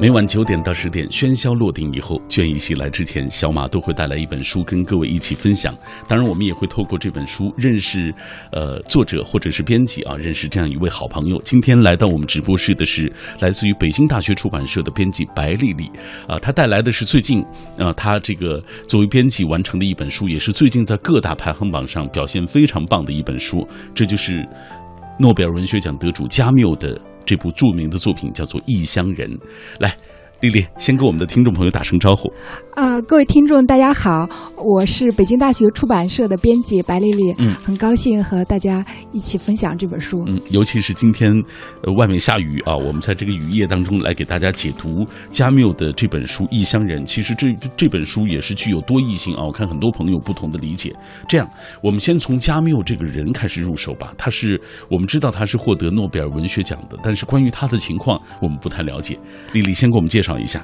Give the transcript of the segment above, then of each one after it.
每晚九点到十点，喧嚣落定以后，倦意袭来之前，小马都会带来一本书跟各位一起分享。当然，我们也会透过这本书认识，呃，作者或者是编辑啊，认识这样一位好朋友。今天来到我们直播室的是来自于北京大学出版社的编辑白丽丽，啊，她带来的是最近，啊，她这个作为编辑完成的一本书，也是最近在各大排行榜上表现非常棒的一本书。这就是诺贝尔文学奖得主加缪的。这部著名的作品叫做《异乡人》，来。丽丽，先跟我们的听众朋友打声招呼。啊，各位听众，大家好，我是北京大学出版社的编辑白丽丽。嗯，很高兴和大家一起分享这本书。嗯，尤其是今天，呃，外面下雨啊，我们在这个雨夜当中来给大家解读加缪的这本书《异乡人》。其实这这本书也是具有多义性啊，我看很多朋友不同的理解。这样，我们先从加缪这个人开始入手吧。他是我们知道他是获得诺贝尔文学奖的，但是关于他的情况我们不太了解。丽丽先给我们介绍。绍一下，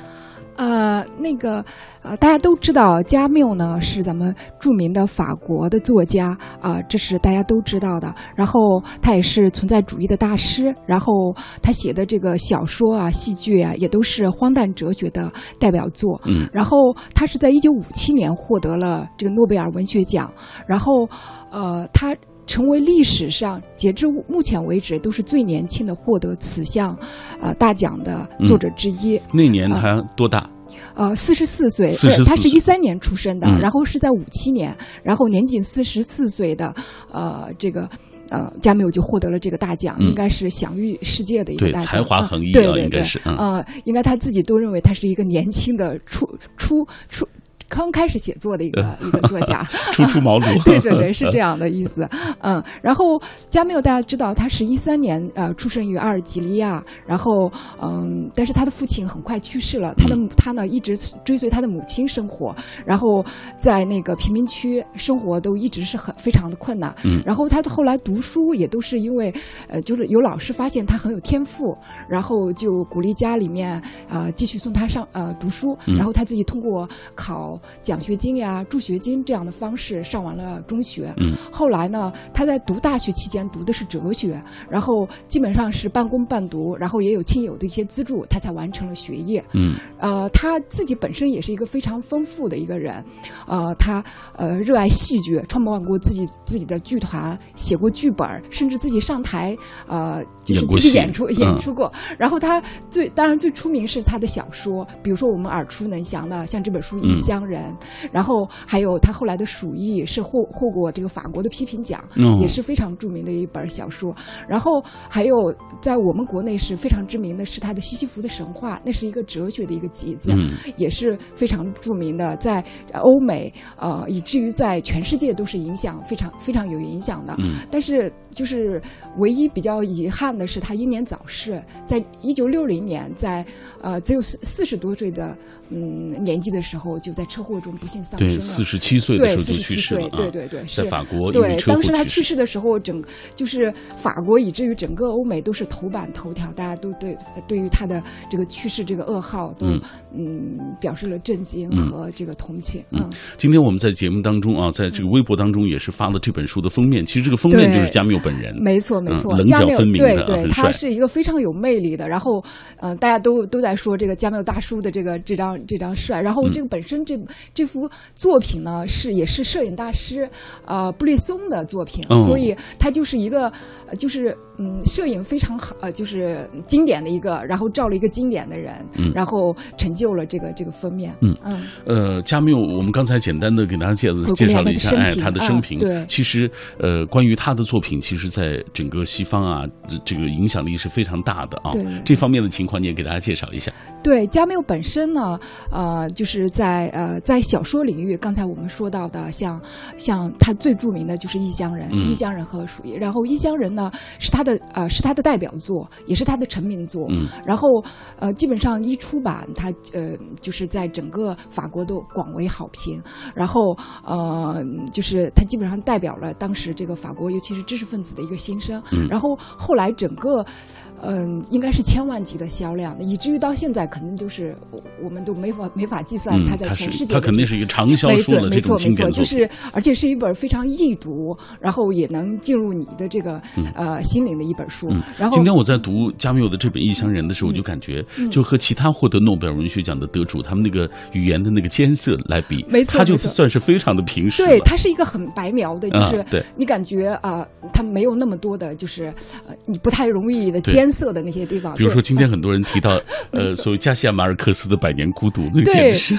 呃，那个，呃，大家都知道加缪呢是咱们著名的法国的作家啊，这是大家都知道的。然后他也是存在主义的大师，然后他写的这个小说啊、戏剧啊，也都是荒诞哲学的代表作。嗯，然后他是在一九五七年获得了这个诺贝尔文学奖，然后，呃，他。成为历史上截至目前为止都是最年轻的获得此项，呃大奖的作者之一。那年他多大？呃，四十四岁。对，他是一三年出生的，然后是在五七年，然后年仅四十四岁的，呃，这个呃加缪就获得了这个大奖，应该是享誉世界的一个大奖。才华横溢啊，应该是。呃，应该他自己都认为他是一个年轻的初初初。刚开始写作的一个 一个作家，初出茅庐，对对对，是这样的意思。嗯，然后加缪大家知道，他是一三年呃出生于阿尔及利亚，然后嗯，但是他的父亲很快去世了，他的他呢一直追随他的母亲生活，然后在那个贫民区生活都一直是很非常的困难。嗯，然后他后来读书也都是因为呃，就是有老师发现他很有天赋，然后就鼓励家里面呃继续送他上呃读书，然后他自己通过考。奖学金呀、助学金这样的方式上完了中学，嗯，后来呢，他在读大学期间读的是哲学，然后基本上是半工半读，然后也有亲友的一些资助，他才完成了学业，嗯，呃，他自己本身也是一个非常丰富的一个人，呃，他呃热爱戏剧，创办过自己自己的剧团，写过剧本，甚至自己上台呃就是自己演出演出过，然后他最当然最出名是他的小说，比如说我们耳熟能详的像这本书《异乡人》。人，然后还有他后来的《鼠疫》是获获过这个法国的批评奖，也是非常著名的一本小说。然后还有在我们国内是非常知名的是他的《西西弗的神话》，那是一个哲学的一个集子，也是非常著名的，在欧美呃，以至于在全世界都是影响非常非常有影响的。但是就是唯一比较遗憾的是，他英年早逝，在一九六零年，在呃只有四四十多岁的嗯年纪的时候，就在车祸中不幸丧生了。对，四十七岁的时候就去世了。对对对，在法国对，当时他去世的时候，整就是法国以至于整个欧美都是头版头条，大家都对对于他的这个去世这个噩耗都嗯表示了震惊和这个同情。嗯，今天我们在节目当中啊，在这个微博当中也是发了这本书的封面。其实这个封面就是加缪本人。没错没错，棱角分明的，对对，他是一个非常有魅力的。然后嗯，大家都都在说这个加缪大叔的这个这张这张帅。然后这个本身这这幅作品呢，是也是摄影大师呃布列松的作品，所以他就是一个就是嗯摄影非常好呃就是经典的一个，然后照了一个经典的人，然后成就了这个这个封面。嗯嗯呃，加缪，我们刚才简单的给大家介介绍了一下哎他的生平。对，其实呃关于他的作品，其实在整个西方啊这个影响力是非常大的啊。对，这方面的情况你也给大家介绍一下。对，加缪本身呢，呃，就是在呃在小说领域，刚才我们说到的，像像他最著名的就是《异乡人》，《异乡人》和《鼠疫》，然后《异乡人》呢是他的呃是他的代表作，也是他的成名作。嗯。然后呃基本上一出版，他呃就是在整个法国都广为好评。然后呃就是他基本上代表了当时这个法国，尤其是知识分子的一个心声。嗯。然后后来整个。嗯，应该是千万级的销量，以至于到现在可能就是我们都没法没法计算它在全世界。它肯定是一个长销书的没错没错，就是而且是一本非常易读，然后也能进入你的这个呃心灵命的一本书。然后今天我在读加缪的这本《异乡人》的时候，我就感觉，就和其他获得诺贝尔文学奖的得主他们那个语言的那个艰涩来比，没错，他就算是非常的平实。对，他是一个很白描的，就是对。你感觉啊，他没有那么多的，就是呃，你不太容易的艰涩的那些地方。比如说，今天很多人提到 呃，所谓加西亚马尔克斯的《百年孤独》，那个对，是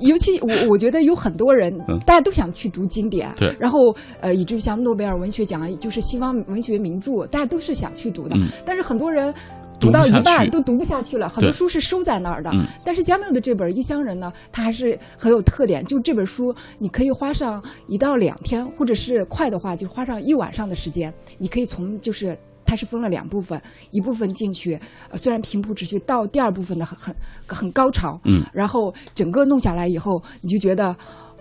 尤其我我觉得有很多人，大家都想去读经典，对，然后呃，以至于像诺贝尔文学奖，就是西方文学名著，大家都是想去读的，但是很多人。读到一半都读不下去了，很多书是收在那儿的。但是加缪的这本《异乡人》呢，它还是很有特点。就这本书，你可以花上一到两天，或者是快的话，就花上一晚上的时间。你可以从就是它是分了两部分，一部分进去，虽然平铺直叙，到第二部分的很很很高潮。嗯，然后整个弄下来以后，你就觉得，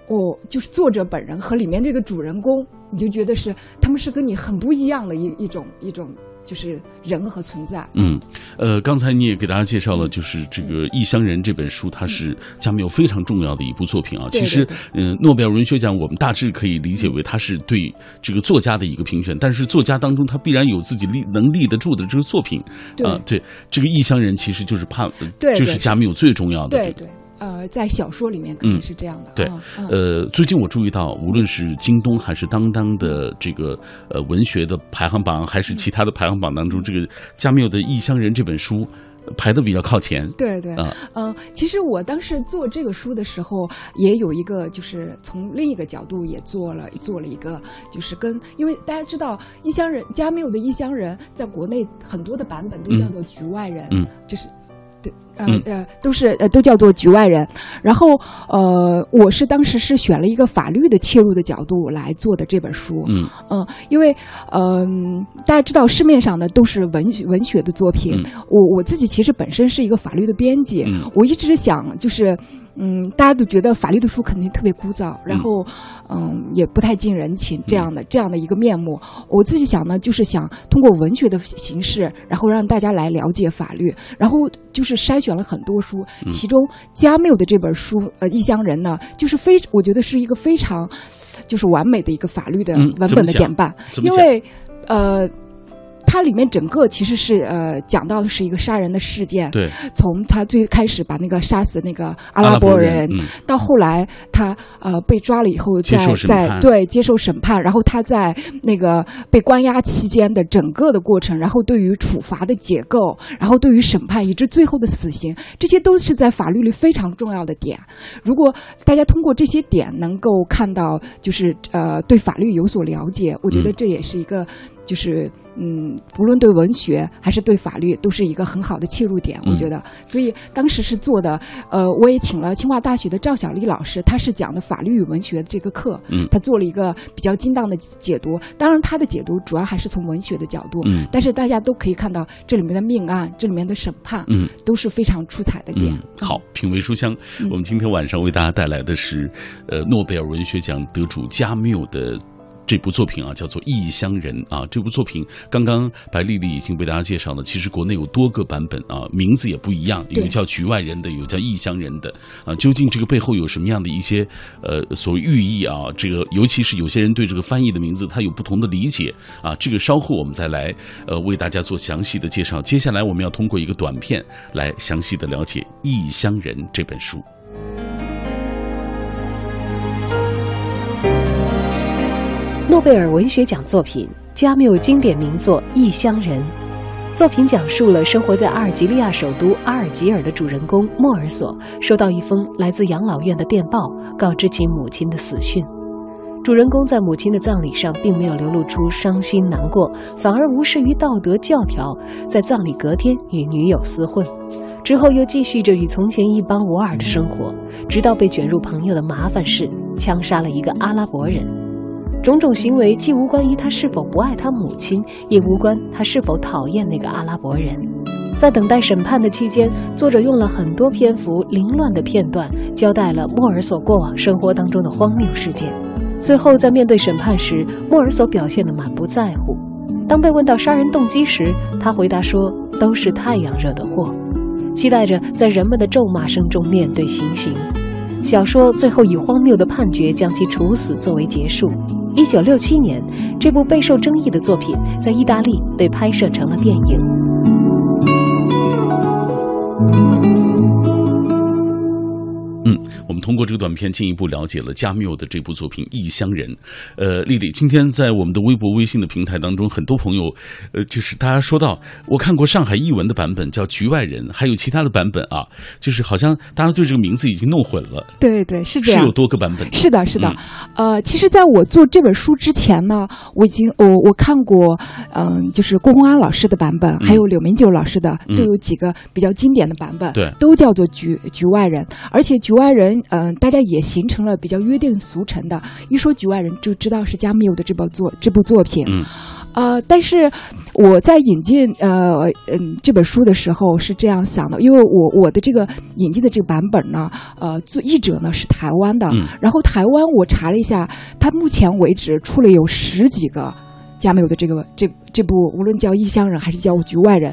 哦，就是作者本人和里面这个主人公，你就觉得是他们是跟你很不一样的一一种一种。就是人和存在。嗯，呃，刚才你也给大家介绍了，就是这个《异乡人》这本书，它是加缪非常重要的一部作品啊。其实，嗯，诺贝尔文学奖我们大致可以理解为它是对这个作家的一个评选，但是作家当中他必然有自己立能立得住的这个作品啊。对，这个《异乡人》其实就是怕，就是加缪最重要的。对对。呃，在小说里面肯定是这样的。对，呃，最近我注意到，无论是京东还是当当的这个呃文学的排行榜，还是其他的排行榜当中，这个加缪的《异乡人》这本书排的比较靠前。对对，嗯，其实我当时做这个书的时候，也有一个，就是从另一个角度也做了做了一个，就是跟，因为大家知道《异乡人》加缪的《异乡人》在国内很多的版本都叫做《局外人》，嗯，就是。呃呃，都是呃都叫做局外人。然后呃，我是当时是选了一个法律的切入的角度来做的这本书。嗯嗯，因为嗯，大家知道市面上的都是文学文学的作品。我我自己其实本身是一个法律的编辑，我一直想就是。嗯，大家都觉得法律的书肯定特别枯燥，然后，嗯，也不太近人情，这样的这样的一个面目。我自己想呢，就是想通过文学的形式，然后让大家来了解法律，然后就是筛选了很多书，其中加缪的这本书《呃异乡人》呢，就是非我觉得是一个非常，就是完美的一个法律的文本的典范，因为，呃。它里面整个其实是呃讲到的是一个杀人的事件，对，从他最开始把那个杀死那个阿拉伯人，到后来他呃被抓了以后，在在对接受审判，然后他在那个被关押期间的整个的过程，然后对于处罚的结构，然后对于审判以至最后的死刑，这些都是在法律里非常重要的点。如果大家通过这些点能够看到，就是呃对法律有所了解，我觉得这也是一个。就是嗯，不论对文学还是对法律，都是一个很好的切入点，我觉得。所以当时是做的，呃，我也请了清华大学的赵小丽老师，他是讲的法律与文学这个课，嗯，他做了一个比较精当的解读。当然，他的解读主要还是从文学的角度，嗯，但是大家都可以看到这里面的命案，这里面的审判，嗯，都是非常出彩的点。好，品味书香，我们今天晚上为大家带来的是，呃，诺贝尔文学奖得主加缪的。这部作品啊，叫做《异乡人》啊。这部作品刚刚白丽丽已经为大家介绍了。其实国内有多个版本啊，名字也不一样，有叫《局外人》的，有叫《异乡人》的啊。究竟这个背后有什么样的一些呃所谓寓意啊？这个尤其是有些人对这个翻译的名字，他有不同的理解啊。这个稍后我们再来呃为大家做详细的介绍。接下来我们要通过一个短片来详细的了解《异乡人》这本书。诺贝尔文学奖作品，加缪经典名作《异乡人》。作品讲述了生活在阿尔及利亚首都阿尔及尔的主人公莫尔索收到一封来自养老院的电报，告知其母亲的死讯。主人公在母亲的葬礼上并没有流露出伤心难过，反而无视于道德教条，在葬礼隔天与女友厮混，之后又继续着与从前一般无二的生活，直到被卷入朋友的麻烦事，枪杀了一个阿拉伯人。种种行为既无关于他是否不爱他母亲，也无关他是否讨厌那个阿拉伯人。在等待审判的期间，作者用了很多篇幅凌乱的片段，交代了莫尔索过往生活当中的荒谬事件。最后，在面对审判时，莫尔索表现得满不在乎。当被问到杀人动机时，他回答说：“都是太阳惹的祸。”期待着在人们的咒骂声中面对行刑。小说最后以荒谬的判决将其处死作为结束。一九六七年，这部备受争议的作品在意大利被拍摄成了电影。嗯通过这个短片进一步了解了加缪的这部作品《异乡人》。呃，丽丽，今天在我们的微博、微信的平台当中，很多朋友，呃，就是大家说到，我看过上海译文的版本叫《局外人》，还有其他的版本啊，就是好像大家对这个名字已经弄混了。对对，是这样。是有多个版本。是的，是的。呃，其实在我做这本书之前呢，我已经我我看过，嗯，就是郭洪安老师的版本，还有柳明九老师的，都有几个比较经典的版本，对，都叫做《局局外人》，而且《局外人》。嗯，大家也形成了比较约定俗成的，一说局外人就知道是加缪的这部作这部作品。嗯，呃，但是我在引进呃嗯这本书的时候是这样想的，因为我我的这个引进的这个版本呢，呃，作译者呢是台湾的，嗯然后台湾我查了一下，他目前为止出了有十几个加缪的这个这这部，无论叫《异乡人》还是叫《局外人》。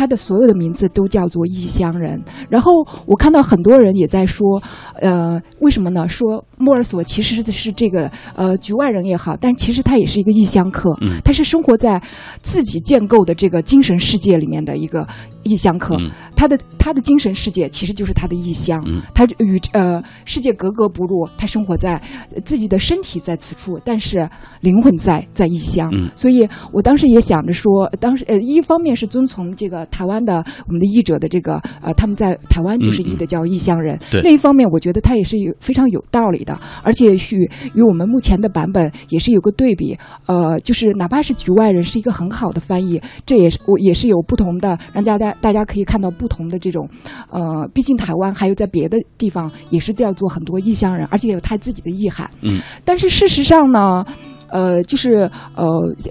他的所有的名字都叫做异乡人，然后我看到很多人也在说，呃，为什么呢？说莫尔索其实是是这个呃局外人也好，但其实他也是一个异乡客，他是生活在自己建构的这个精神世界里面的一个异乡客，他的他的精神世界其实就是他的异乡，他与呃世界格格不入，他生活在自己的身体在此处，但是灵魂在在异乡，所以我当时也想着说，当时呃一方面是遵从这个。台湾的我们的译者的这个呃，他们在台湾就是译的叫异乡人。那一方面，我觉得他也是有非常有道理的，而且与与我们目前的版本也是有个对比。呃，就是哪怕是局外人是一个很好的翻译，这也是我也是有不同的，让大家大家可以看到不同的这种呃，毕竟台湾还有在别的地方也是调做很多异乡人，而且有他自己的意涵。嗯，但是事实上呢。呃，就是呃，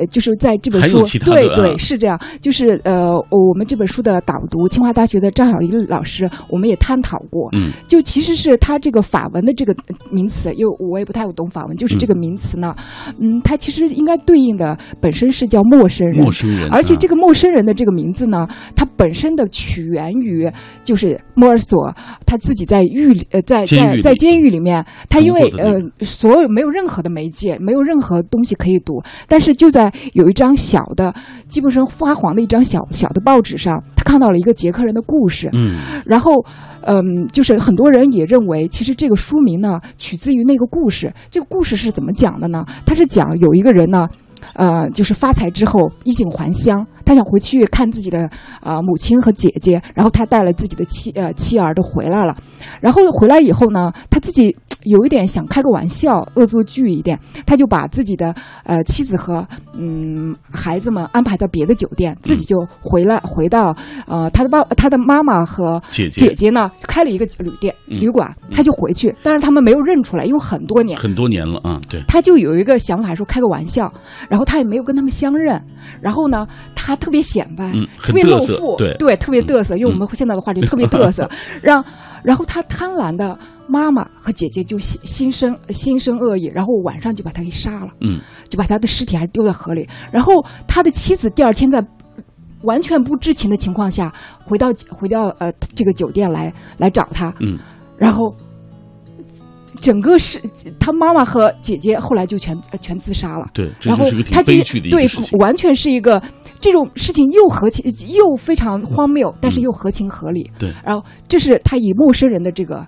就是在这本书，对对是这样，就是呃，我们这本书的导读，清华大学的张小丽老师，我们也探讨过，嗯，就其实是他这个法文的这个名词，因为我也不太懂法文，就是这个名词呢，嗯，它其实应该对应的本身是叫陌生人，陌生人，而且这个陌生人的这个名字呢，它本身的起源于就是莫尔索他自己在狱里，呃，在在在监狱里面，他因为呃，所有没有任何的媒介，没有任何。东西可以读，但是就在有一张小的、基本上发黄的一张小小的报纸上，他看到了一个捷克人的故事。嗯，然后，嗯，就是很多人也认为，其实这个书名呢，取自于那个故事。这个故事是怎么讲的呢？他是讲有一个人呢，呃，就是发财之后衣锦还乡，他想回去看自己的啊母亲和姐姐，然后他带了自己的妻呃妻儿都回来了，然后回来以后呢，他自己。有一点想开个玩笑，恶作剧一点，他就把自己的呃妻子和嗯孩子们安排到别的酒店，自己就回来回到呃他的爸他的妈妈和姐姐。姐呢开了一个旅店旅馆，他就回去，但是他们没有认出来，因为很多年。很多年了啊，对，他就有一个想法说开个玩笑，然后他也没有跟他们相认，然后呢他特别显摆，特别露富，对。对，特别嘚瑟，用我们现在的话就特别嘚瑟，让。然后他贪婪的妈妈和姐姐就心心生心生恶意，然后晚上就把他给杀了，嗯，就把他的尸体还丢在河里。然后他的妻子第二天在完全不知情的情况下回到回到呃这个酒店来来找他，嗯，然后整个是他妈妈和姐姐后来就全全自杀了，对，然后他其实对完全是一个。这种事情又合情又非常荒谬，但是又合情合理。对，然后这是他以陌生人的这个。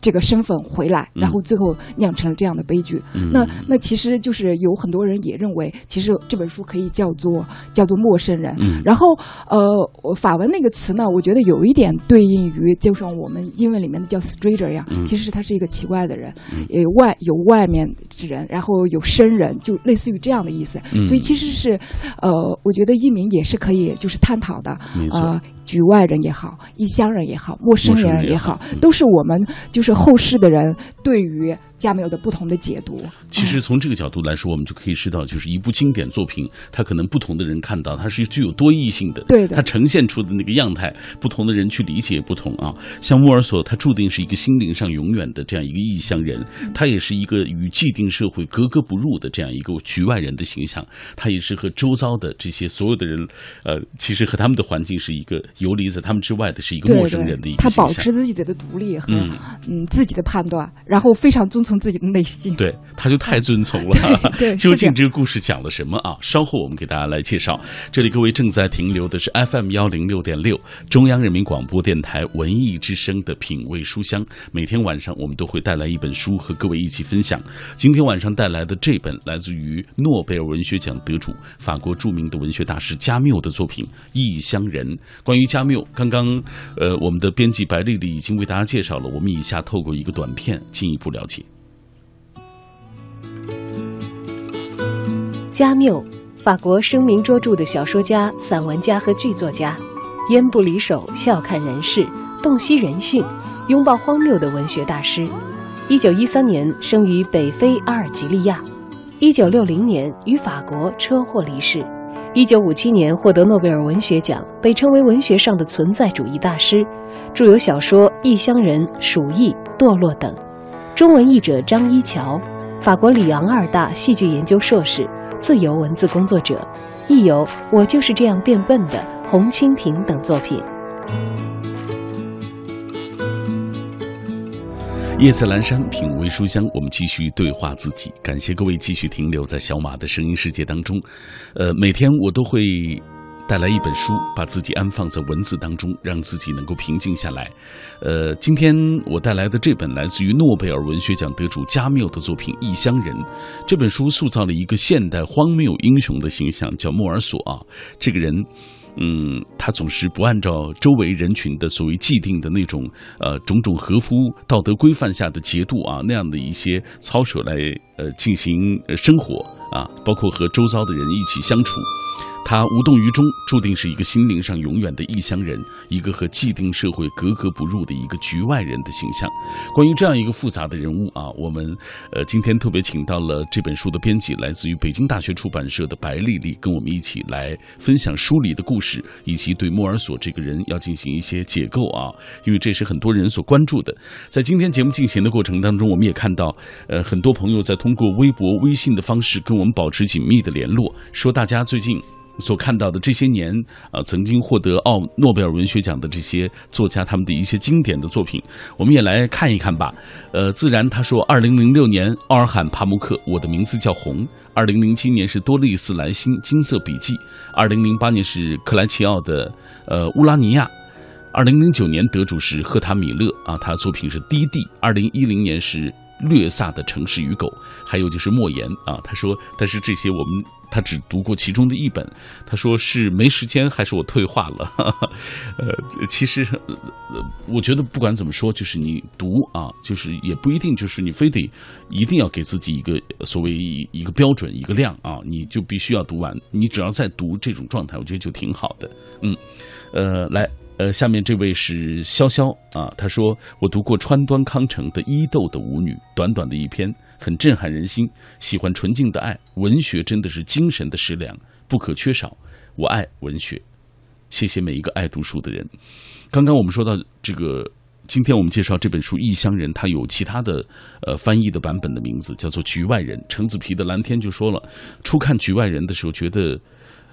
这个身份回来，然后最后酿成了这样的悲剧。那那其实就是有很多人也认为，其实这本书可以叫做叫做陌生人。然后呃，法文那个词呢，我觉得有一点对应于，就像我们英文里面的叫 stranger 一样，其实他是一个奇怪的人，也外有外面之人，然后有生人，就类似于这样的意思。所以其实是呃，我觉得译名也是可以就是探讨的。呃，局外人也好，异乡人也好，陌生人也好，都是我们就是是后世的人对于加缪的不同的解读。其实从这个角度来说，我们就可以知道，就是一部经典作品，它可能不同的人看到，它是具有多义性的。对的，它呈现出的那个样态，不同的人去理解不同啊。像莫尔索，他注定是一个心灵上永远的这样一个异乡人，他也是一个与既定社会格格不入的这样一个局外人的形象，他也是和周遭的这些所有的人，呃，其实和他们的环境是一个游离在他们之外的，是一个陌生人的一个他保持自己的独立和嗯自己的判断，然后非常遵从自己的内心。对，他就太遵从了。对，究竟这个故事讲了什么啊？稍后我们给大家来介绍。这里各位正在停留的是 FM 幺零六点六，中央人民广播电台文艺之声的品味书香。每天晚上我们都会带来一本书和各位一起分享。今天晚上带来的这本来自于诺贝尔文学奖得主、法国著名的文学大师加缪的作品《异乡人》。关于加缪，刚刚呃我们的编辑白丽丽已经为大家介绍了，我们以下透过一个短片进一步了解。加缪，法国声名卓著的小说家、散文家和剧作家，烟不离手，笑看人世，洞悉人性，拥抱荒谬的文学大师。一九一三年生于北非阿尔及利亚，一九六零年于法国车祸离世。一九五七年获得诺贝尔文学奖，被称为文学上的存在主义大师，著有小说《异乡人》《鼠疫》《堕落》等。中文译者张一桥，法国里昂二大戏剧研究硕士。自由文字工作者，亦有《我就是这样变笨的》《红蜻蜓》等作品。夜色阑珊，品味书香，我们继续对话自己。感谢各位继续停留在小马的声音世界当中。呃，每天我都会。带来一本书，把自己安放在文字当中，让自己能够平静下来。呃，今天我带来的这本来自于诺贝尔文学奖得主加缪的作品《异乡人》，这本书塑造了一个现代荒谬英雄的形象，叫莫尔索啊。这个人，嗯，他总是不按照周围人群的所谓既定的那种呃种种合乎道德规范下的节度啊那样的一些操守来呃进行生活啊，包括和周遭的人一起相处。他无动于衷，注定是一个心灵上永远的异乡人，一个和既定社会格格不入的一个局外人的形象。关于这样一个复杂的人物啊，我们呃今天特别请到了这本书的编辑，来自于北京大学出版社的白丽丽，跟我们一起来分享书里的故事，以及对莫尔索这个人要进行一些解构啊，因为这是很多人所关注的。在今天节目进行的过程当中，我们也看到，呃，很多朋友在通过微博、微信的方式跟我们保持紧密的联络，说大家最近。所看到的这些年啊，曾经获得奥诺贝尔文学奖的这些作家，他们的一些经典的作品，我们也来看一看吧。呃，自然他说，二零零六年奥尔罕帕慕克《我的名字叫红》，二零零七年是多丽丝莱辛《金色笔记》，二零零八年是克莱齐奥的呃《乌拉尼亚》，二零零九年得主是赫塔米勒啊，他的作品是《低地》，二零一零年是。略萨的城市与狗，还有就是莫言啊。他说，但是这些我们他只读过其中的一本。他说是没时间，还是我退化了？呃，其实我觉得不管怎么说，就是你读啊，就是也不一定就是你非得一定要给自己一个所谓一个标准一个量啊，你就必须要读完。你只要在读这种状态，我觉得就挺好的。嗯，呃，来。呃，下面这位是潇潇啊，他说我读过川端康成的《伊豆的舞女》，短短的一篇，很震撼人心。喜欢纯净的爱，文学真的是精神的食粮，不可缺少。我爱文学，谢谢每一个爱读书的人。刚刚我们说到这个，今天我们介绍这本书《异乡人》，它有其他的呃翻译的版本的名字叫做《局外人》。橙子皮的蓝天就说了，初看《局外人》的时候，觉得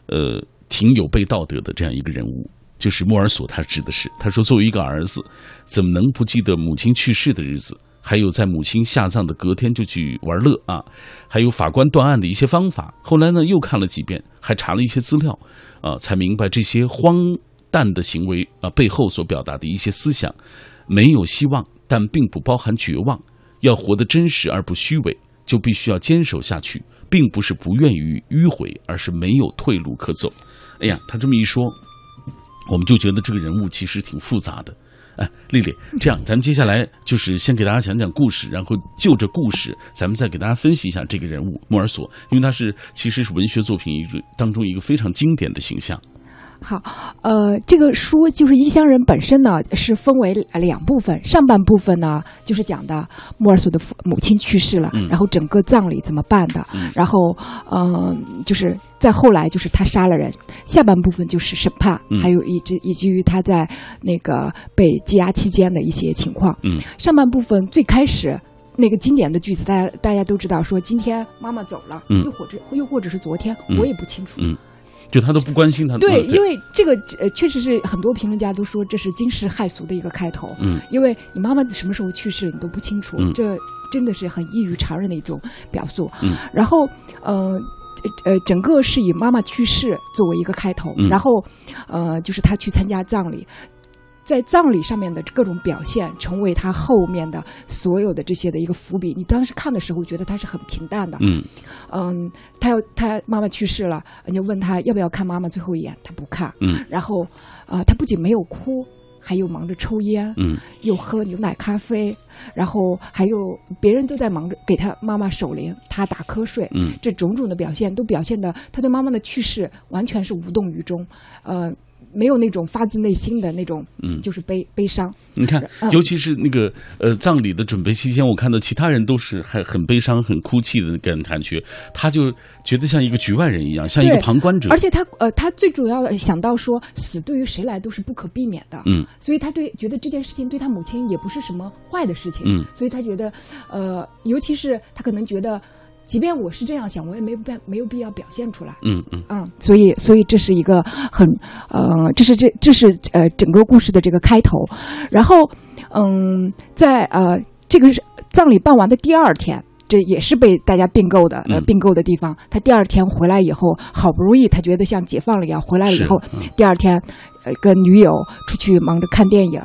呃挺有悖道德的这样一个人物。就是莫尔索，他指的是他说，作为一个儿子，怎么能不记得母亲去世的日子？还有在母亲下葬的隔天就去玩乐啊？还有法官断案的一些方法。后来呢，又看了几遍，还查了一些资料，啊，才明白这些荒诞的行为啊背后所表达的一些思想。没有希望，但并不包含绝望。要活得真实而不虚伪，就必须要坚守下去，并不是不愿意迂回，而是没有退路可走。哎呀，他这么一说。我们就觉得这个人物其实挺复杂的，哎，丽丽，这样咱们接下来就是先给大家讲讲故事，然后就着故事，咱们再给大家分析一下这个人物莫尔索，因为他是其实是文学作品一当中一个非常经典的形象。好，呃，这个书就是《异乡人》本身呢，是分为两部分。上半部分呢，就是讲的莫尔索的父母亲去世了，然后整个葬礼怎么办的，然后，嗯，就是再后来就是他杀了人。下半部分就是审判，还有以及以至于他在那个被羁押期间的一些情况。嗯，上半部分最开始那个经典的句子，大家大家都知道，说今天妈妈走了，嗯又或者又或者是昨天，我也不清楚。嗯。就他都不关心他。对，因为这个呃，确实是很多评论家都说这是惊世骇俗的一个开头。嗯，因为你妈妈什么时候去世你都不清楚，这真的是很异于常人的一种表述。嗯，然后呃呃，整个是以妈妈去世作为一个开头，然后呃，就是他去参加葬礼。在葬礼上面的各种表现，成为他后面的所有的这些的一个伏笔。你当时看的时候，觉得他是很平淡的。嗯，嗯，他要他妈妈去世了，你就问他要不要看妈妈最后一眼，他不看。嗯，然后啊，他不仅没有哭，还有忙着抽烟。嗯，又喝牛奶咖啡，然后还有别人都在忙着给他妈妈守灵，他打瞌睡。嗯，这种种的表现都表现的他对妈妈的去世完全是无动于衷。呃。没有那种发自内心的那种，嗯，就是悲悲伤。你看，尤其是那个呃葬礼的准备期间，我看到其他人都是还很悲伤、很哭泣的感感觉，他就觉得像一个局外人一样，像一个旁观者。而且他呃，他最主要的想到说，死对于谁来都是不可避免的，嗯，所以他对觉得这件事情对他母亲也不是什么坏的事情，嗯，所以他觉得呃，尤其是他可能觉得。即便我是这样想，我也没必没有必要表现出来。嗯嗯嗯，所以所以这是一个很呃，这是这这是呃整个故事的这个开头。然后嗯，在呃这个葬礼办完的第二天，这也是被大家并购的呃并购的地方。他第二天回来以后，好不容易他觉得像解放了一样，回来了以后，第二天。呃，跟女友出去忙着看电影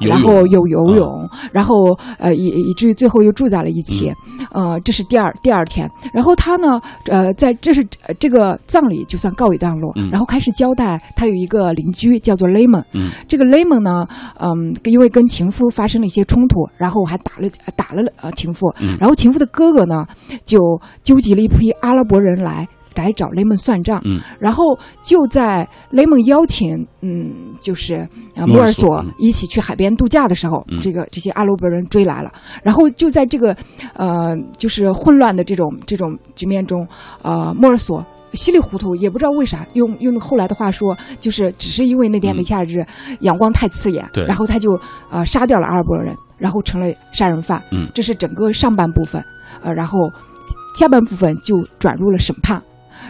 然后又游泳，然后呃以以至于最后又住在了一起，呃，这是第二第二天。然后他呢，呃，在这是这个葬礼就算告一段落，然后开始交代他有一个邻居叫做雷蒙，这个雷蒙呢，嗯，因为跟情夫发生了一些冲突，然后还打了打了呃情妇，然后情妇的哥哥呢就纠集了一批阿拉伯人来。来找雷蒙算账，嗯，然后就在雷蒙邀请，嗯，就是莫尔索一起去海边度假的时候，这个这些阿拉伯人追来了，然后就在这个呃，就是混乱的这种这种局面中，呃，莫尔索稀里糊涂，也不知道为啥，用用后来的话说，就是只是因为那天的夏日阳光太刺眼，然后他就呃杀掉了阿拉伯人，然后成了杀人犯，嗯，这是整个上半部分，呃，然后下半部分就转入了审判。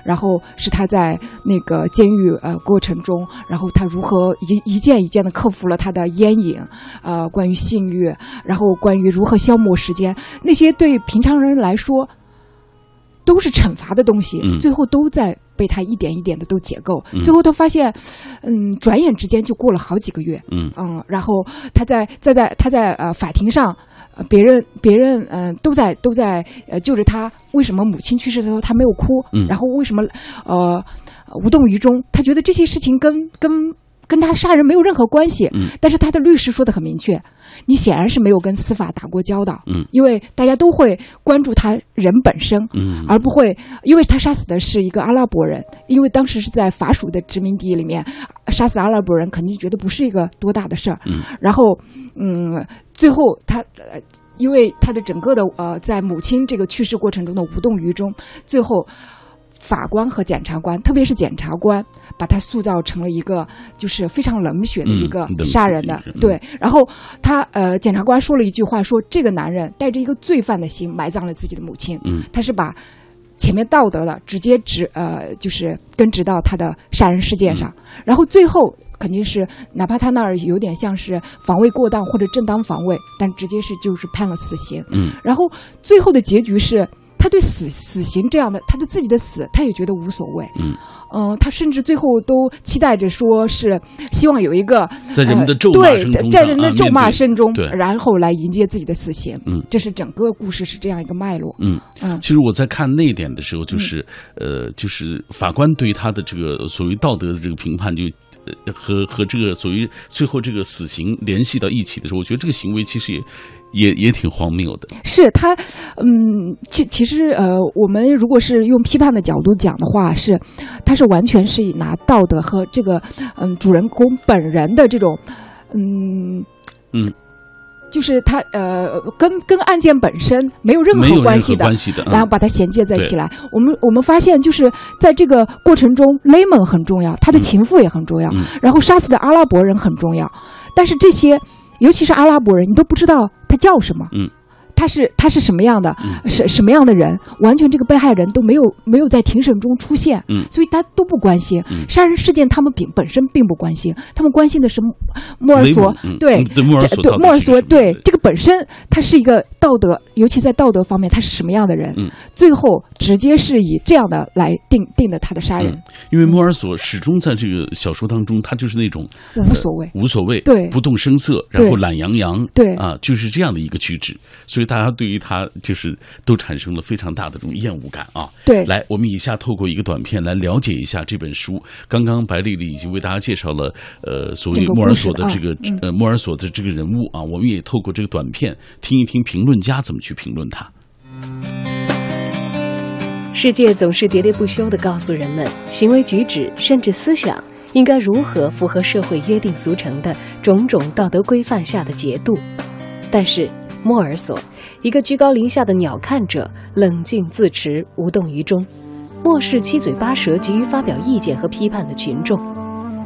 然后是他在那个监狱呃过程中，然后他如何一一件一件的克服了他的烟瘾，呃，关于性欲，然后关于如何消磨时间，那些对平常人来说都是惩罚的东西，最后都在被他一点一点的都解构。最后他发现，嗯，转眼之间就过了好几个月，嗯嗯，然后他在在在他在呃法庭上。别人别人嗯都在都在呃救着他，为什么母亲去世的时候他没有哭？然后为什么呃无动于衷？他觉得这些事情跟跟跟他杀人没有任何关系。但是他的律师说的很明确，你显然是没有跟司法打过交道。嗯，因为大家都会关注他人本身，嗯，而不会因为他杀死的是一个阿拉伯人，因为当时是在法属的殖民地里面杀死阿拉伯人，肯定觉得不是一个多大的事儿。嗯，然后嗯。最后，他呃，因为他的整个的呃，在母亲这个去世过程中的无动于衷，最后法官和检察官，特别是检察官，把他塑造成了一个就是非常冷血的一个杀人的。对，然后他呃，检察官说了一句话，说这个男人带着一个罪犯的心埋葬了自己的母亲。嗯，他是把前面道德的直接指呃，就是根植到他的杀人事件上，然后最后。肯定是，哪怕他那儿有点像是防卫过当或者正当防卫，但直接是就是判了死刑。嗯，然后最后的结局是，他对死死刑这样的，他的自己的死，他也觉得无所谓。嗯。嗯，他甚至最后都期待着，说是希望有一个在人们的咒骂声中，在人的咒骂声中，然后来迎接自己的死刑。嗯，这是整个故事是这样一个脉络。嗯嗯，其实我在看那一点的时候，就是呃，就是法官对于他的这个所谓道德的这个评判，就和和这个所谓最后这个死刑联系到一起的时候，我觉得这个行为其实也也也挺荒谬的。是他，嗯，其其实呃，我们如果是用批判的角度讲的话，是他是完全是以拿道德和这个嗯主人公本人的这种嗯嗯。就是他呃，跟跟案件本身没有任何关系的，关系的，然后把它衔接在起来。我们我们发现，就是在这个过程中，雷蒙很重要，他的情妇也很重要，然后杀死的阿拉伯人很重要。但是这些，尤其是阿拉伯人，你都不知道他叫什么。嗯。他是他是什么样的，什什么样的人？完全这个被害人都没有没有在庭审中出现，所以他都不关心杀人事件。他们并本身并不关心，他们关心的是莫尔索。对对，莫尔索对莫尔索对这个本身，他是一个道德，尤其在道德方面，他是什么样的人？最后直接是以这样的来定定的他的杀人。因为莫尔索始终在这个小说当中，他就是那种无所谓，无所谓，对，不动声色，然后懒洋洋，对啊，就是这样的一个举止，所以。大家对于他就是都产生了非常大的这种厌恶感啊！对，来，我们以下透过一个短片来了解一下这本书。刚刚白丽丽已经为大家介绍了，呃，所谓莫尔索的这个呃莫尔索的这个人物啊，我们也透过这个短片听一听评论家怎么去评论他。世界总是喋喋不休地告诉人们，行为举止甚至思想应该如何符合社会约定俗成的种种道德规范下的节度，但是。莫尔索，一个居高临下的鸟瞰者，冷静自持，无动于衷，漠视七嘴八舌急于发表意见和批判的群众。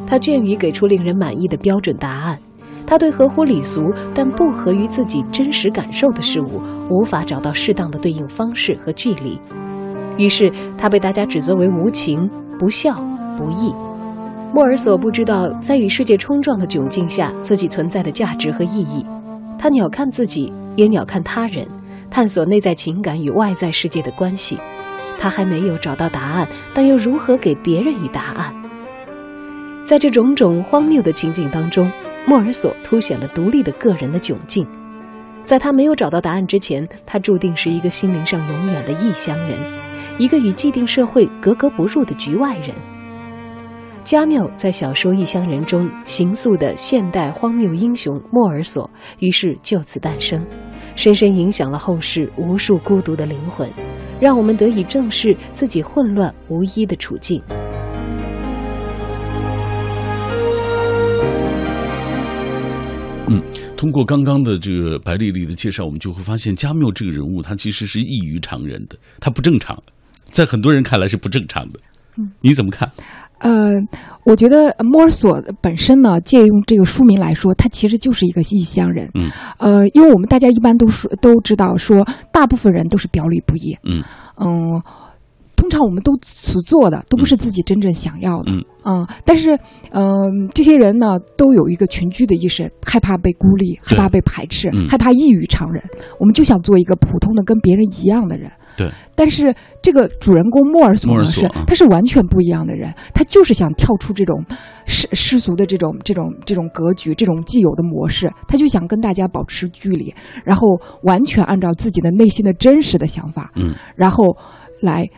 他倦于给出令人满意的标准答案，他对合乎礼俗但不合于自己真实感受的事物，无法找到适当的对应方式和距离。于是，他被大家指责为无情、不孝、不义。莫尔索不知道，在与世界冲撞的窘境下，自己存在的价值和意义。他鸟瞰自己。也鸟瞰他人，探索内在情感与外在世界的关系。他还没有找到答案，但又如何给别人以答案？在这种种荒谬的情景当中，莫尔索凸显了独立的个人的窘境。在他没有找到答案之前，他注定是一个心灵上永远的异乡人，一个与既定社会格格不入的局外人。加缪在小说《异乡人》中形塑的现代荒谬英雄莫尔索，于是就此诞生，深深影响了后世无数孤独的灵魂，让我们得以正视自己混乱无依的处境。嗯，通过刚刚的这个白丽丽的介绍，我们就会发现加缪这个人物他其实是异于常人的，他不正常，在很多人看来是不正常的。嗯，你怎么看？呃，我觉得莫尔索本身呢，借用这个书名来说，他其实就是一个异乡人。嗯，呃，因为我们大家一般都说都知道，说大部分人都是表里不一。嗯嗯。通常我们都所做的都不是自己真正想要的，嗯，但是，嗯，这些人呢都有一个群居的意识，害怕被孤立，害怕被排斥，害怕异于常人。我们就想做一个普通的跟别人一样的人，对。但是这个主人公莫尔索呢是，他是完全不一样的人，他就是想跳出这种世世俗的这种这种这种格局，这种既有的模式，他就想跟大家保持距离，然后完全按照自己的内心的真实的想法，嗯，然后来。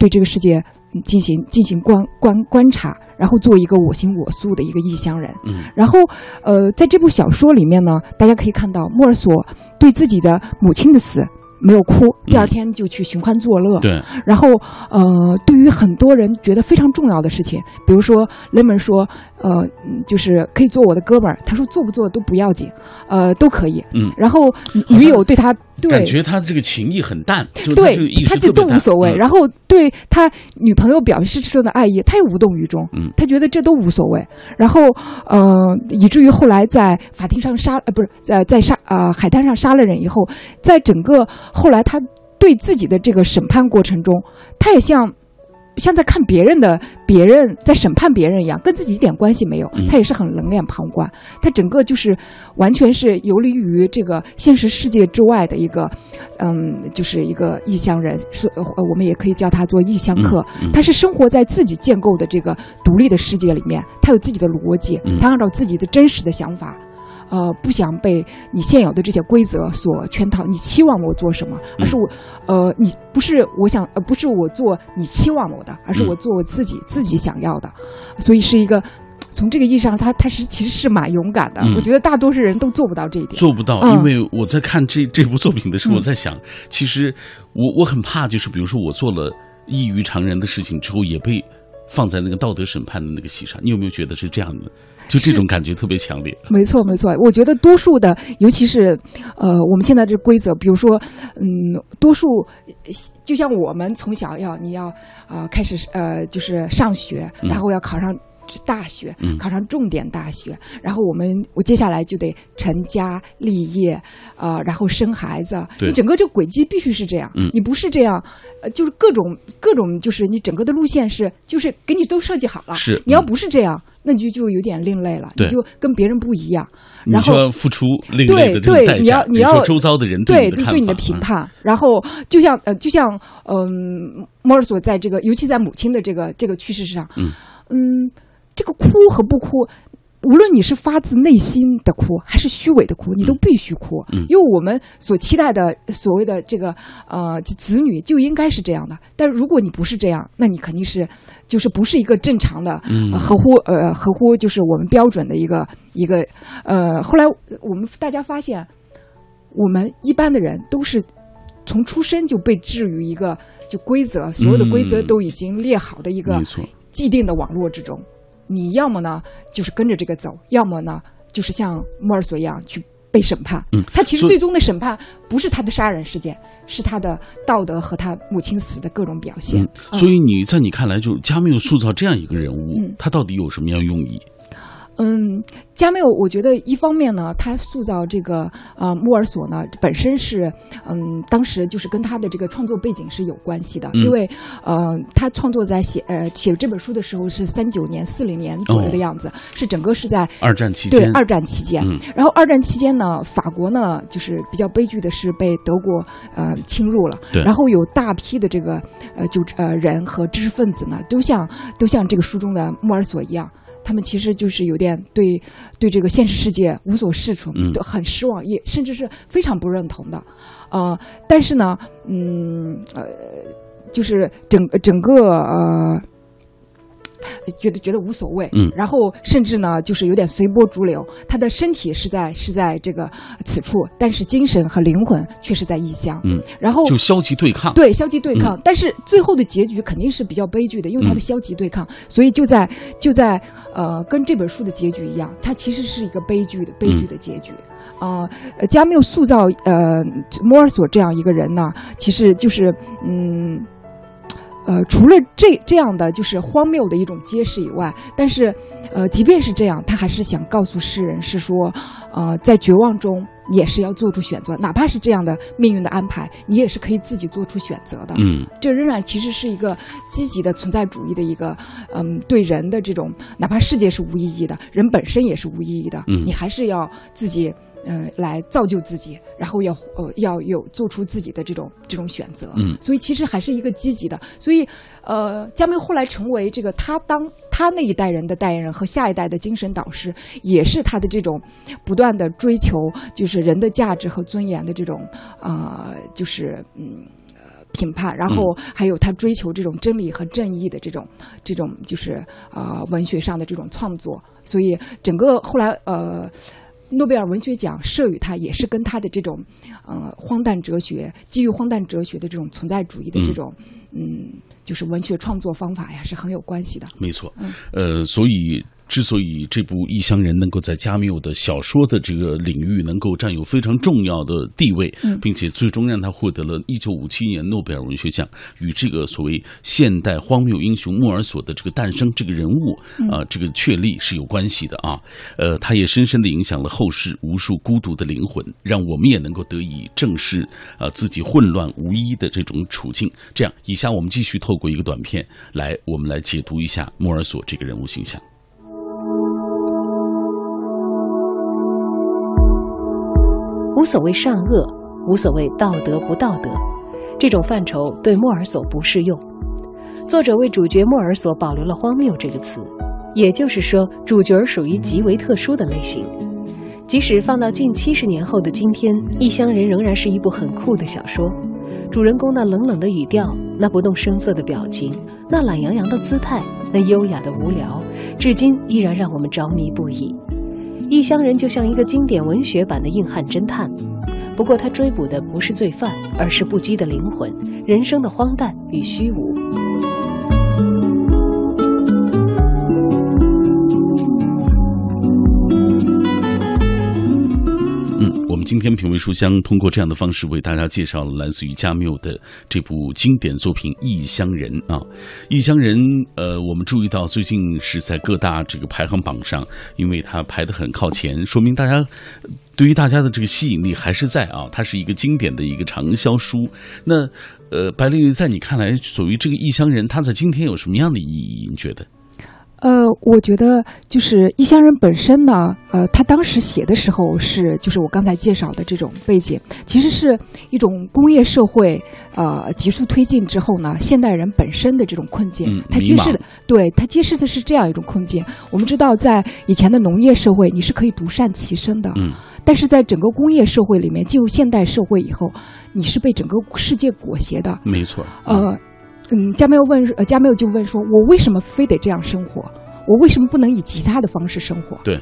对这个世界进行进行观观观察，然后做一个我行我素的一个异乡人。嗯，然后呃，在这部小说里面呢，大家可以看到莫尔索对自己的母亲的死没有哭，第二天就去寻欢作乐。对，然后呃，对于很多人觉得非常重要的事情，比如说雷蒙说。呃，就是可以做我的哥们儿。他说做不做都不要紧，呃，都可以。嗯，然后女友对他，对感觉他的这个情谊很淡，对，他就都无所谓。然后对他女朋友表示出的爱意，他也无动于衷。嗯，他觉得这都无所谓。然后，呃，以至于后来在法庭上杀，呃，不是在在杀啊海滩上杀了人以后，在整个后来他对自己的这个审判过程中，他也像。像在看别人的，别人在审判别人一样，跟自己一点关系没有。他也是很冷眼旁观，他整个就是完全是游离于这个现实世界之外的一个，嗯，就是一个异乡人。说，我们也可以叫他做异乡客。他是生活在自己建构的这个独立的世界里面，他有自己的逻辑，他按照自己的真实的想法。呃，不想被你现有的这些规则所圈套。你期望我做什么？而是我，呃，你不是我想，呃，不是我做你期望我的，而是我做我自己自己想要的。所以是一个从这个意义上，他他是其实是蛮勇敢的。嗯我觉得大多数人都做不到这一点。做不到，嗯因为我在看这这部作品的时候，嗯我在想，其实我我很怕，就是比如说我做了异于常人的事情之后，也被放在那个道德审判的那个席上。你有没有觉得是这样的？就这种感觉特别强烈。没错，没错。我觉得多数的，尤其是呃，我们现在这规则，比如说，嗯，多数就像我们从小要你要呃开始呃就是上学，嗯然后要考上。大学嗯考上重点大学，然后我们我接下来就得成家立业，呃，然后生孩子。你整个这个轨迹必须是这样，嗯你不是这样，呃，就是各种各种，就是你整个的路线是就是给你都设计好了。是你要嗯不是这样，那你就就有点另类了，你就跟别人不一样。你然后付出另类对代价。你要你要周遭的人对你的看法，对你的评嗯判，然后就像呃，就像嗯，莫尔索在这个，尤其在母亲的这个这个趋势上，嗯嗯这个哭和不哭。无论你是发自内心的哭，还是虚伪的哭，你都必须哭，嗯因为我们所期待的所谓的这个呃子女就应该是这样的。但如果你不是这样，那你肯定是就是不是一个正常的、嗯呃合乎呃合乎就是我们标准的一个一个呃。后来我们大家发现，我们一般的人都是从出生就被置于一个就规则，所有的规则嗯都已经列好的一个，既定的网络之中。你要么呢就是跟着这个走，要么呢就是像莫尔索一样去被审判。嗯他其实最终的审判不是他的杀人事件，是他的道德和他母亲死的各种表现。嗯，所以你在你看来，就是加缪塑造这样一个人物，嗯他到底有什么样用意？嗯，加缪，我觉得一方面呢，他塑造这个呃莫尔索呢，本身是嗯，当时就是跟他的这个创作背景是有关系的，嗯因为呃，他创作在写呃写这本书的时候是三九年、四零年左右的样子，是整个是在二战期间，对二战期间。嗯然后二战期间呢，法国呢就是比较悲剧的是被德国呃侵入了，对然后有大批的这个呃就呃人和知识分子呢，都像都像这个书中的莫尔索一样。他们其实就是有点对对这个现实世界无所适从，嗯都很失望，也甚至是非常不认同的，呃，但是呢，嗯呃，就是整整个呃。觉得觉得无所谓，嗯然后甚至呢，就是有点随波逐流。他的身体是在是在这个此处，但是精神和灵魂却是在异乡。嗯，然后就消极对抗。对消极对抗，但是最后的结局肯定是比较悲剧的，因为他的嗯消极对抗，所以就在就在呃，跟这本书的结局一样，它其实是一个悲剧的悲剧的结局。啊、呃，加缪塑造呃莫尔索这样一个人呢，其实就是嗯。呃，除了这这样的就是荒谬的一种揭示以外，但是，呃，即便是这样，他还是想告诉世人是说，呃，在绝望中也是要做出选择，哪怕是这样的命运的安排，你也是可以自己做出选择的。嗯这仍然其实是一个积极的存在主义的一个，嗯，对人的这种，哪怕世界是无意义的，人本身也是无意义的，嗯你还是要自己。呃，来造就自己，然后要呃要有做出自己的这种这种选择，嗯所以其实还是一个积极的。所以，呃，加缪后来成为这个他当他那一代人的代言人和下一代的精神导师，也是他的这种不断的追求，就是人的价值和尊严的这种呃，就是嗯。呃评判，然后还有他追求这种真理和正义的这种这种就是呃文学上的这种创作，所以整个后来呃诺贝尔文学奖授予他，也是跟他的这种呃荒诞哲学，基于荒诞哲学的这种存在主义的这种嗯就是文学创作方法呀，是很有关系的。没错。嗯，呃，所以之所以这部《异乡人》能够在加缪的小说的这个领域能够占有非常重要的地位，嗯并且最终让他获得了1957年诺贝尔文学奖，与这个所谓现代荒谬英雄莫尔索的这个诞生这个人物啊、这个确立是有关系的啊。呃，他也深深的影响了后世无数孤独的灵魂，让我们也能够得以正视啊、自己混乱无依的这种处境。这样，以下我们继续透过一个短片来，我们来解读一下莫尔索这个人物形象。无所谓善恶，无所谓道德不道德，这种范畴对莫尔索不适用。作者为主角莫尔索保留了“荒谬”这个词，也就是说，主角属于极为特殊的类型。即使放到近七十年后的今天，《异乡人》仍然是一部很酷的小说。主人公那冷冷的语调，那不动声色的表情，那懒洋洋的姿态，那优雅的无聊，至今依然让我们着迷不已。异乡人就像一个经典文学版的硬汉侦探，不过他追捕的不是罪犯，而是不羁的灵魂，人生的荒诞与虚无。今天品味书香通过这样的方式为大家介绍了来自于加缪的这部经典作品《异乡人》啊，《异乡人》呃，我们注意到最近是在各大这个排行榜上，因为它排得很靠前，说明大家对于大家的这个吸引力还是在啊，它是一个经典的一个畅销书。那呃，白丽在你看来，所谓这个《异乡人》，它在今天有什么样的意义？你觉得？呃，我觉得就是《异乡人》本身呢，呃，他当时写的时候是，就是我刚才介绍的这种背景，其实是一种工业社会呃急速推进之后呢，现代人本身的这种困境。他揭示的，对他揭示的是这样一种困境。我们知道，在以前的农业社会，你是可以独善其身的，嗯，但是在整个工业社会里面，进入现代社会以后，你是被整个世界裹挟的。没错，呃。嗯，加缪问，呃，加缪就问说：“我为什么非得这样生活？我为什么不能以其他的方式生活？”对。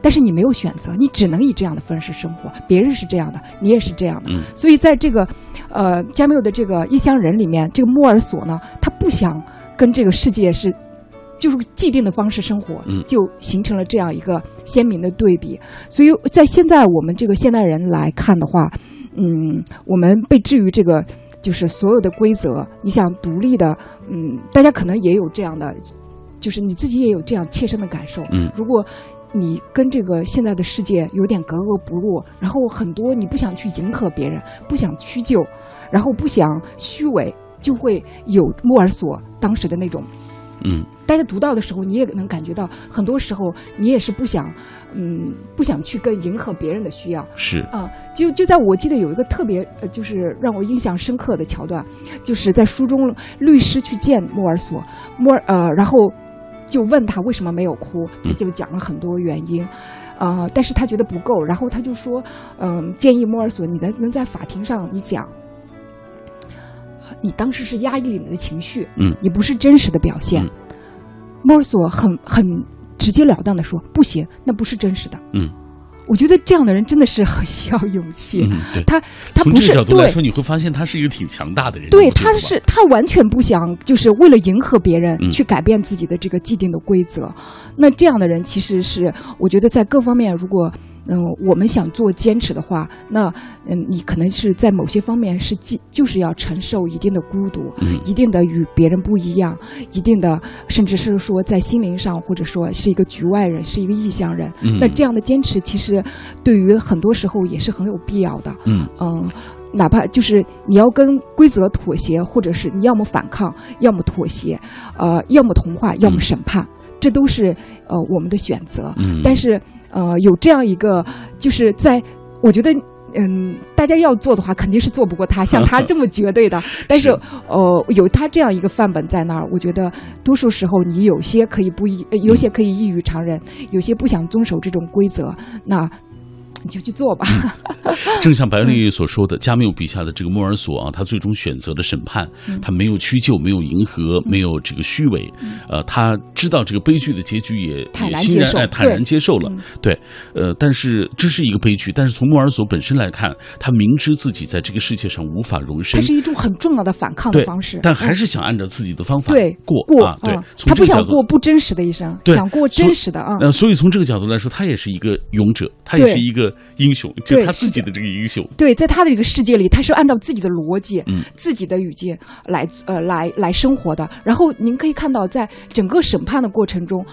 但是你没有选择，你只能以这样的方式生活。别人是这样的，你也是这样的。嗯。所以在这个，呃，加缪的这个《异乡人》里面，这个莫尔索呢，他不想跟这个世界是，就是既定的方式生活，嗯，就形成了这样一个鲜明的对比。所以在现在我们这个现代人来看的话，嗯，我们被置于这个。就是所有的规则，你想独立的，嗯，大家可能也有这样的，就是你自己也有这样切身的感受。嗯，如果你跟这个现在的世界有点格格不入，然后很多你不想去迎合别人，不想屈就，然后不想虚伪，就会有莫尔索当时的那种。嗯，大家读到的时候，你也能感觉到，很多时候你也是不想，嗯，不想去跟迎合别人的需要。是啊，就就在我记得有一个特别，呃，就是让我印象深刻的桥段，就是在书中，律师去见莫尔索，莫尔呃，然后就问他为什么没有哭，他就讲了很多原因，呃，但是他觉得不够，然后他就说，嗯，建议莫尔索，你能能在法庭上你讲。你当时是压抑你的情绪，嗯，你不是真实的表现。莫尔索很很直截了当的说：“不行，那不是真实的。”嗯，我觉得这样的人真的是很需要勇气。嗯，他他不是对说，你会发现他是一个挺强大的人。对，他是他完全不想就是为了迎合别人去改变自己的这个既定的规则。那这样的人其实是我觉得在各方面如果。嗯，我们想做坚持的话，那嗯，你可能是在某些方面是既就是要承受一定的孤独，一定的与别人不一样，一定的甚至是说在心灵上或者说是一个局外人，是一个异乡人。那这样的坚持其实对于很多时候也是很有必要的。嗯嗯，哪怕就是你要跟规则妥协，或者是你要么反抗，要么妥协，呃，要么同化，要么审判。这都是呃我们的选择，但是呃有这样一个，就是在我觉得嗯大家要做的话，肯定是做不过他，像他 这么绝对的。但是呃有他这样一个范本在那儿，我觉得多数时候你有些可以不一，有些可以异于常人，有些不想遵守这种规则，那。你就去做吧。正像白丽所说的，加缪笔下的这个莫尔索啊，他最终选择的审判，他没有屈就，没有迎合，没有这个虚伪，呃，他知道这个悲剧的结局，也也欣然哎坦然接受了。对，呃，但是这是一个悲剧。但是从莫尔索本身来看，他明知自己在这个世界上无法容身，这是一种很重要的反抗的方式，但还是想按照自己的方法对过过。对，他不想过不真实的一生，想过真实的啊。呃，所以从这个角度来说，他也是一个勇者，他也是一个。英雄，就他自己的这个英雄。对，在他的这个世界里，他是按照自己的逻辑、嗯，自己的语境来呃来来生活的。然后您可以看到，在整个审判的过程中，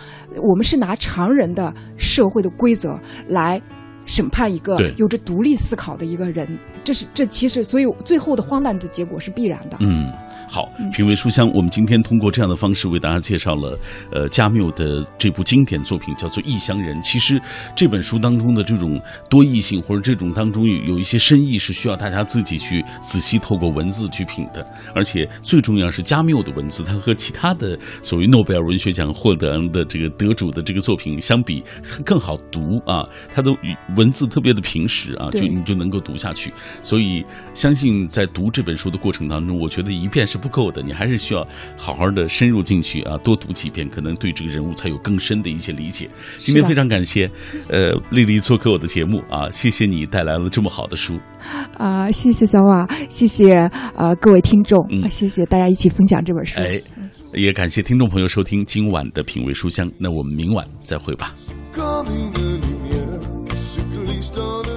我们是拿常人的社会的规则来审判一个有着独立思考的一个人。这是这其实，所以最后的荒诞的结果是必然的。嗯。好，品味书香，我们今天通过这样的方式为大家介绍了，呃，加缪的这部经典作品，叫做《异乡人》。其实这本书当中的这种多异性，或者这种当中有有一些深意，是需要大家自己去仔细透过文字去品的。而且最重要是加缪的文字，它和其他的所谓诺贝尔文学奖获得的这个得主的这个作品相比更好读啊，它的语文字特别的平实啊，就你就能够读下去。所以相信在读这本书的过程当中，我觉得一遍是不够的，你还是需要好好的深入进去啊，多读几遍，可能对这个人物才有更深的一些理解。今天非常感谢，呃，丽丽做客我的节目啊，谢谢你带来了这么好的书。啊，谢谢小马，谢谢呃各位听众，谢谢大家一起分享这本书。哎，也感谢听众朋友收听今晚的品味书香，那我们明晚再会吧。least on